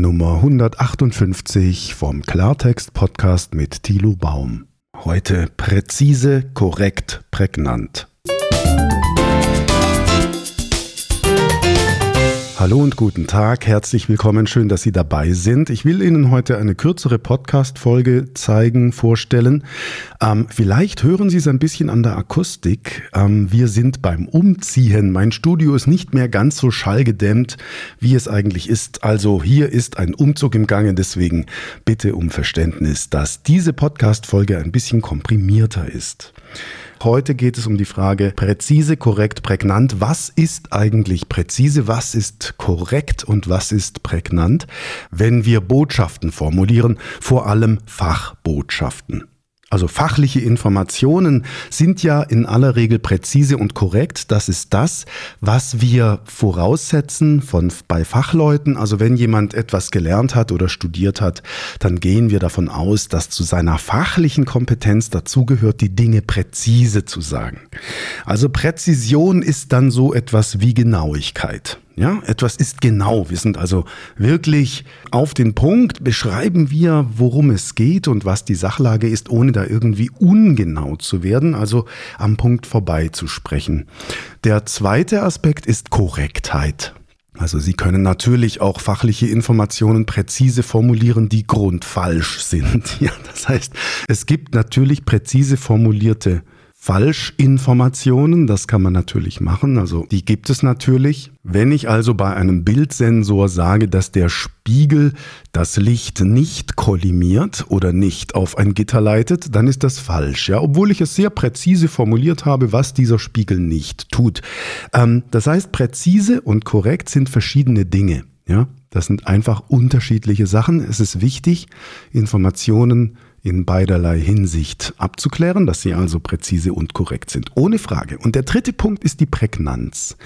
Nummer 158 vom Klartext Podcast mit Thilo Baum. Heute präzise, korrekt, prägnant. Hallo und guten Tag, herzlich willkommen, schön, dass Sie dabei sind. Ich will Ihnen heute eine kürzere Podcast-Folge zeigen, vorstellen. Ähm, vielleicht hören Sie es ein bisschen an der Akustik. Ähm, wir sind beim Umziehen. Mein Studio ist nicht mehr ganz so schallgedämmt, wie es eigentlich ist. Also hier ist ein Umzug im Gange, deswegen bitte um Verständnis, dass diese Podcast-Folge ein bisschen komprimierter ist. Heute geht es um die Frage präzise, korrekt, prägnant. Was ist eigentlich präzise? Was ist korrekt und was ist prägnant? Wenn wir Botschaften formulieren, vor allem Fachbotschaften. Also fachliche Informationen sind ja in aller Regel präzise und korrekt. Das ist das, was wir voraussetzen von, bei Fachleuten. Also wenn jemand etwas gelernt hat oder studiert hat, dann gehen wir davon aus, dass zu seiner fachlichen Kompetenz dazugehört, die Dinge präzise zu sagen. Also Präzision ist dann so etwas wie Genauigkeit. Ja, etwas ist genau. Wir sind also wirklich auf den Punkt, beschreiben wir, worum es geht und was die Sachlage ist, ohne da irgendwie ungenau zu werden, also am Punkt vorbei zu sprechen. Der zweite Aspekt ist Korrektheit. Also Sie können natürlich auch fachliche Informationen präzise formulieren, die grundfalsch sind. Ja, das heißt, es gibt natürlich präzise formulierte Falschinformationen, das kann man natürlich machen, also die gibt es natürlich. Wenn ich also bei einem Bildsensor sage, dass der Spiegel das Licht nicht kollimiert oder nicht auf ein Gitter leitet, dann ist das falsch, ja, obwohl ich es sehr präzise formuliert habe, was dieser Spiegel nicht tut. Ähm, das heißt, präzise und korrekt sind verschiedene Dinge, ja. Das sind einfach unterschiedliche Sachen. Es ist wichtig, Informationen in beiderlei Hinsicht abzuklären, dass sie also präzise und korrekt sind. Ohne Frage. Und der dritte Punkt ist die Prägnanz.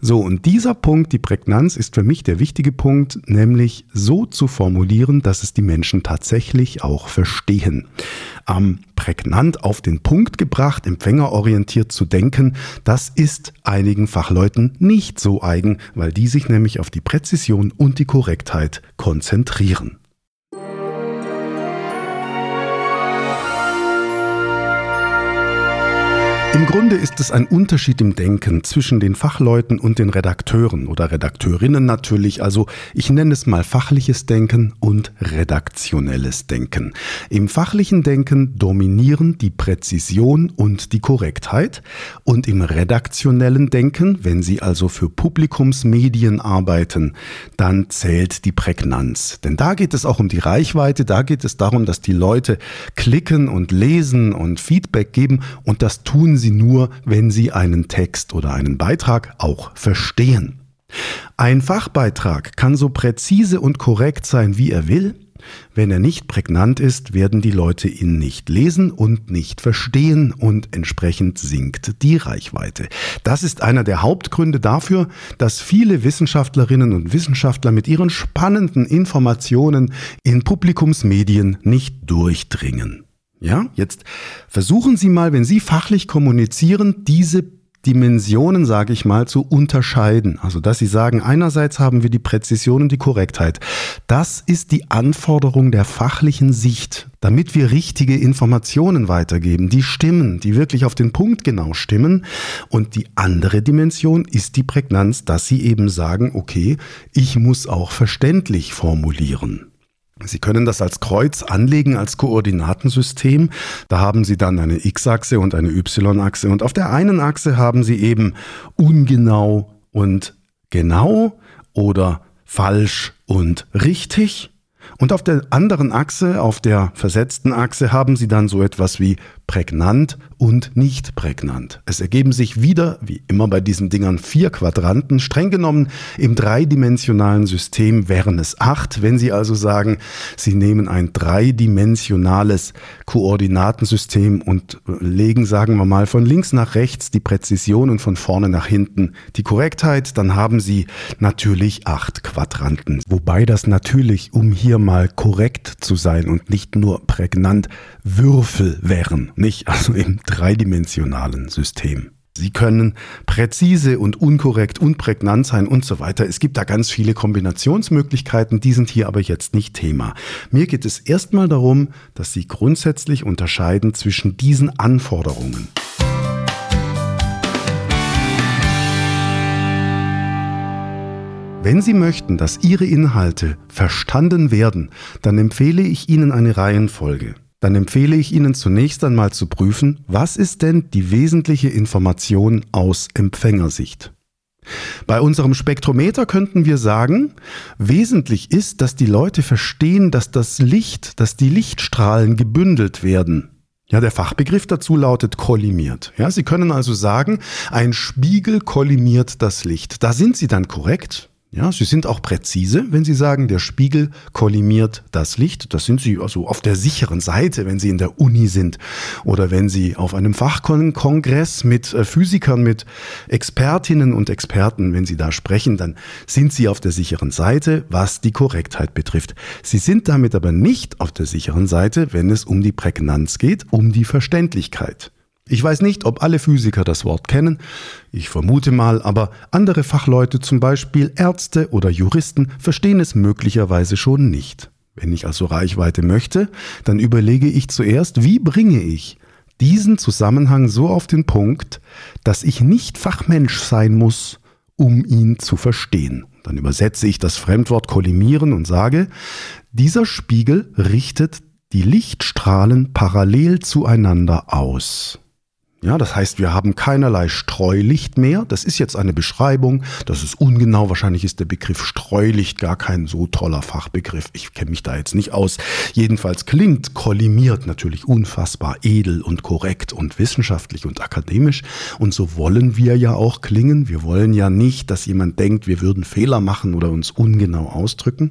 So, und dieser Punkt, die Prägnanz, ist für mich der wichtige Punkt, nämlich so zu formulieren, dass es die Menschen tatsächlich auch verstehen. Ähm, prägnant auf den Punkt gebracht, empfängerorientiert zu denken, das ist einigen Fachleuten nicht so eigen, weil die sich nämlich auf die Präzision und die Korrektheit konzentrieren. Im Grunde ist es ein Unterschied im Denken zwischen den Fachleuten und den Redakteuren oder Redakteurinnen natürlich. Also ich nenne es mal fachliches Denken und redaktionelles Denken. Im fachlichen Denken dominieren die Präzision und die Korrektheit und im redaktionellen Denken, wenn Sie also für Publikumsmedien arbeiten, dann zählt die Prägnanz. Denn da geht es auch um die Reichweite, da geht es darum, dass die Leute klicken und lesen und Feedback geben und das tun sie sie nur, wenn sie einen Text oder einen Beitrag auch verstehen. Ein Fachbeitrag kann so präzise und korrekt sein, wie er will. Wenn er nicht prägnant ist, werden die Leute ihn nicht lesen und nicht verstehen und entsprechend sinkt die Reichweite. Das ist einer der Hauptgründe dafür, dass viele Wissenschaftlerinnen und Wissenschaftler mit ihren spannenden Informationen in Publikumsmedien nicht durchdringen. Ja, jetzt versuchen Sie mal, wenn Sie fachlich kommunizieren, diese Dimensionen, sage ich mal, zu unterscheiden. Also, dass Sie sagen, einerseits haben wir die Präzision und die Korrektheit. Das ist die Anforderung der fachlichen Sicht, damit wir richtige Informationen weitergeben, die stimmen, die wirklich auf den Punkt genau stimmen. Und die andere Dimension ist die Prägnanz, dass Sie eben sagen, okay, ich muss auch verständlich formulieren. Sie können das als Kreuz anlegen, als Koordinatensystem. Da haben Sie dann eine X-Achse und eine Y-Achse. Und auf der einen Achse haben Sie eben ungenau und genau oder falsch und richtig. Und auf der anderen Achse, auf der versetzten Achse, haben Sie dann so etwas wie prägnant und nicht prägnant. Es ergeben sich wieder, wie immer bei diesen Dingern, vier Quadranten. Streng genommen im dreidimensionalen System wären es acht. Wenn Sie also sagen, Sie nehmen ein dreidimensionales Koordinatensystem und legen, sagen wir mal, von links nach rechts die Präzision und von vorne nach hinten die Korrektheit, dann haben Sie natürlich acht Quadranten. Wobei das natürlich, um hier mal korrekt zu sein und nicht nur prägnant, Würfel wären nicht? Also im dreidimensionalen System. Sie können präzise und unkorrekt und prägnant sein und so weiter. Es gibt da ganz viele Kombinationsmöglichkeiten, die sind hier aber jetzt nicht Thema. Mir geht es erstmal darum, dass Sie grundsätzlich unterscheiden zwischen diesen Anforderungen. Wenn Sie möchten, dass Ihre Inhalte verstanden werden, dann empfehle ich Ihnen eine Reihenfolge dann empfehle ich Ihnen zunächst einmal zu prüfen, was ist denn die wesentliche Information aus Empfängersicht. Bei unserem Spektrometer könnten wir sagen, wesentlich ist, dass die Leute verstehen, dass das Licht, dass die Lichtstrahlen gebündelt werden. Ja, der Fachbegriff dazu lautet kollimiert. Ja, Sie können also sagen, ein Spiegel kollimiert das Licht. Da sind Sie dann korrekt. Ja, Sie sind auch präzise, wenn Sie sagen, der Spiegel kollimiert das Licht. Das sind Sie also auf der sicheren Seite, wenn Sie in der Uni sind oder wenn Sie auf einem Fachkongress mit äh, Physikern, mit Expertinnen und Experten, wenn Sie da sprechen, dann sind Sie auf der sicheren Seite, was die Korrektheit betrifft. Sie sind damit aber nicht auf der sicheren Seite, wenn es um die Prägnanz geht, um die Verständlichkeit. Ich weiß nicht, ob alle Physiker das Wort kennen, ich vermute mal, aber andere Fachleute, zum Beispiel Ärzte oder Juristen, verstehen es möglicherweise schon nicht. Wenn ich also Reichweite möchte, dann überlege ich zuerst, wie bringe ich diesen Zusammenhang so auf den Punkt, dass ich nicht Fachmensch sein muss, um ihn zu verstehen. Dann übersetze ich das Fremdwort kollimieren und sage, dieser Spiegel richtet die Lichtstrahlen parallel zueinander aus. Ja, das heißt, wir haben keinerlei Streulicht mehr. Das ist jetzt eine Beschreibung. Das ist ungenau. Wahrscheinlich ist der Begriff Streulicht gar kein so toller Fachbegriff. Ich kenne mich da jetzt nicht aus. Jedenfalls klingt kollimiert natürlich unfassbar edel und korrekt und wissenschaftlich und akademisch. Und so wollen wir ja auch klingen. Wir wollen ja nicht, dass jemand denkt, wir würden Fehler machen oder uns ungenau ausdrücken.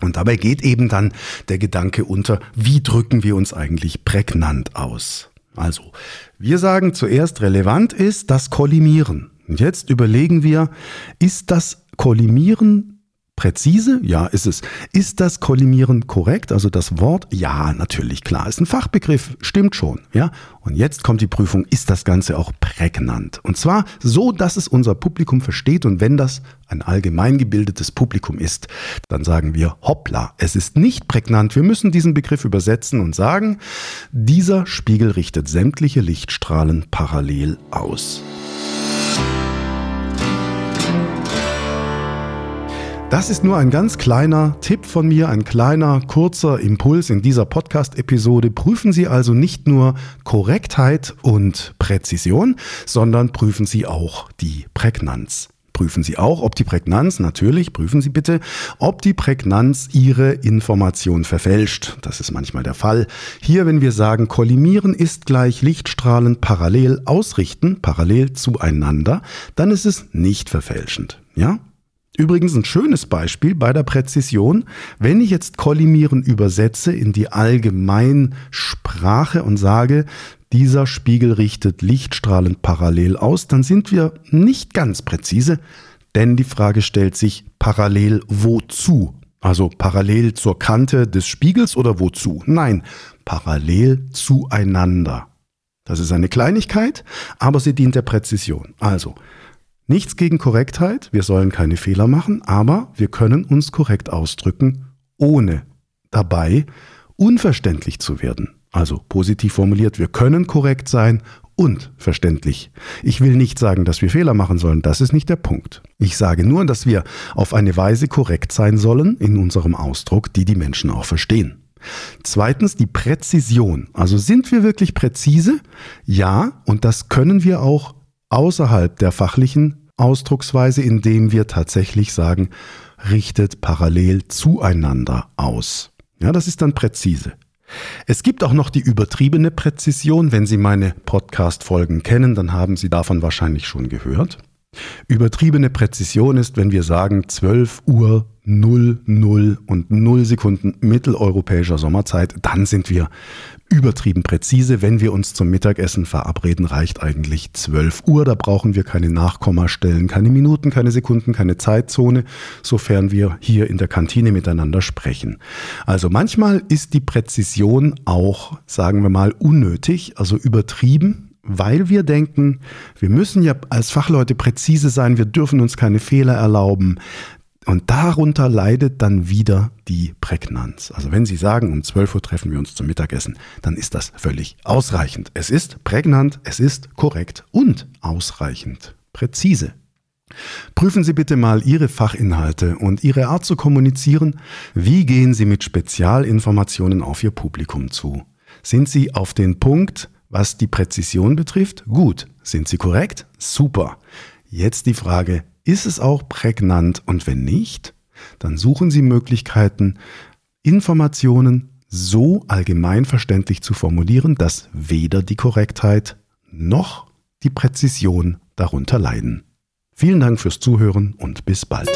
Und dabei geht eben dann der Gedanke unter, wie drücken wir uns eigentlich prägnant aus? Also, wir sagen zuerst, relevant ist das Kollimieren. Und jetzt überlegen wir, ist das Kollimieren Präzise? Ja, ist es. Ist das Kollimieren korrekt? Also das Wort? Ja, natürlich, klar. Ist ein Fachbegriff, stimmt schon. Ja. Und jetzt kommt die Prüfung, ist das Ganze auch prägnant? Und zwar so, dass es unser Publikum versteht. Und wenn das ein allgemein gebildetes Publikum ist, dann sagen wir, hoppla, es ist nicht prägnant. Wir müssen diesen Begriff übersetzen und sagen, dieser Spiegel richtet sämtliche Lichtstrahlen parallel aus. Das ist nur ein ganz kleiner Tipp von mir, ein kleiner, kurzer Impuls in dieser Podcast-Episode. Prüfen Sie also nicht nur Korrektheit und Präzision, sondern prüfen Sie auch die Prägnanz. Prüfen Sie auch, ob die Prägnanz, natürlich, prüfen Sie bitte, ob die Prägnanz Ihre Information verfälscht. Das ist manchmal der Fall. Hier, wenn wir sagen, kollimieren ist gleich Lichtstrahlen parallel ausrichten, parallel zueinander, dann ist es nicht verfälschend. Ja? Übrigens ein schönes Beispiel bei der Präzision. Wenn ich jetzt kollimieren übersetze in die Allgemeinsprache und sage, dieser Spiegel richtet Lichtstrahlen parallel aus, dann sind wir nicht ganz präzise, denn die Frage stellt sich parallel wozu? Also parallel zur Kante des Spiegels oder wozu? Nein, parallel zueinander. Das ist eine Kleinigkeit, aber sie dient der Präzision. Also, Nichts gegen Korrektheit, wir sollen keine Fehler machen, aber wir können uns korrekt ausdrücken, ohne dabei unverständlich zu werden. Also positiv formuliert, wir können korrekt sein und verständlich. Ich will nicht sagen, dass wir Fehler machen sollen, das ist nicht der Punkt. Ich sage nur, dass wir auf eine Weise korrekt sein sollen in unserem Ausdruck, die die Menschen auch verstehen. Zweitens die Präzision. Also sind wir wirklich präzise? Ja, und das können wir auch außerhalb der fachlichen Ausdrucksweise, indem wir tatsächlich sagen, richtet parallel zueinander aus. Ja, das ist dann präzise. Es gibt auch noch die übertriebene Präzision. Wenn Sie meine Podcast-Folgen kennen, dann haben Sie davon wahrscheinlich schon gehört. Übertriebene Präzision ist, wenn wir sagen 12 Uhr 0, 0 und 0 Sekunden mitteleuropäischer Sommerzeit, dann sind wir übertrieben präzise. Wenn wir uns zum Mittagessen verabreden, reicht eigentlich 12 Uhr. Da brauchen wir keine Nachkommastellen, keine Minuten, keine Sekunden, keine Zeitzone, sofern wir hier in der Kantine miteinander sprechen. Also manchmal ist die Präzision auch, sagen wir mal, unnötig, also übertrieben weil wir denken, wir müssen ja als Fachleute präzise sein, wir dürfen uns keine Fehler erlauben. Und darunter leidet dann wieder die Prägnanz. Also wenn Sie sagen, um 12 Uhr treffen wir uns zum Mittagessen, dann ist das völlig ausreichend. Es ist prägnant, es ist korrekt und ausreichend präzise. Prüfen Sie bitte mal Ihre Fachinhalte und Ihre Art zu kommunizieren. Wie gehen Sie mit Spezialinformationen auf Ihr Publikum zu? Sind Sie auf den Punkt, was die Präzision betrifft? Gut. Sind Sie korrekt? Super. Jetzt die Frage, ist es auch prägnant und wenn nicht, dann suchen Sie Möglichkeiten, Informationen so allgemeinverständlich zu formulieren, dass weder die Korrektheit noch die Präzision darunter leiden. Vielen Dank fürs Zuhören und bis bald.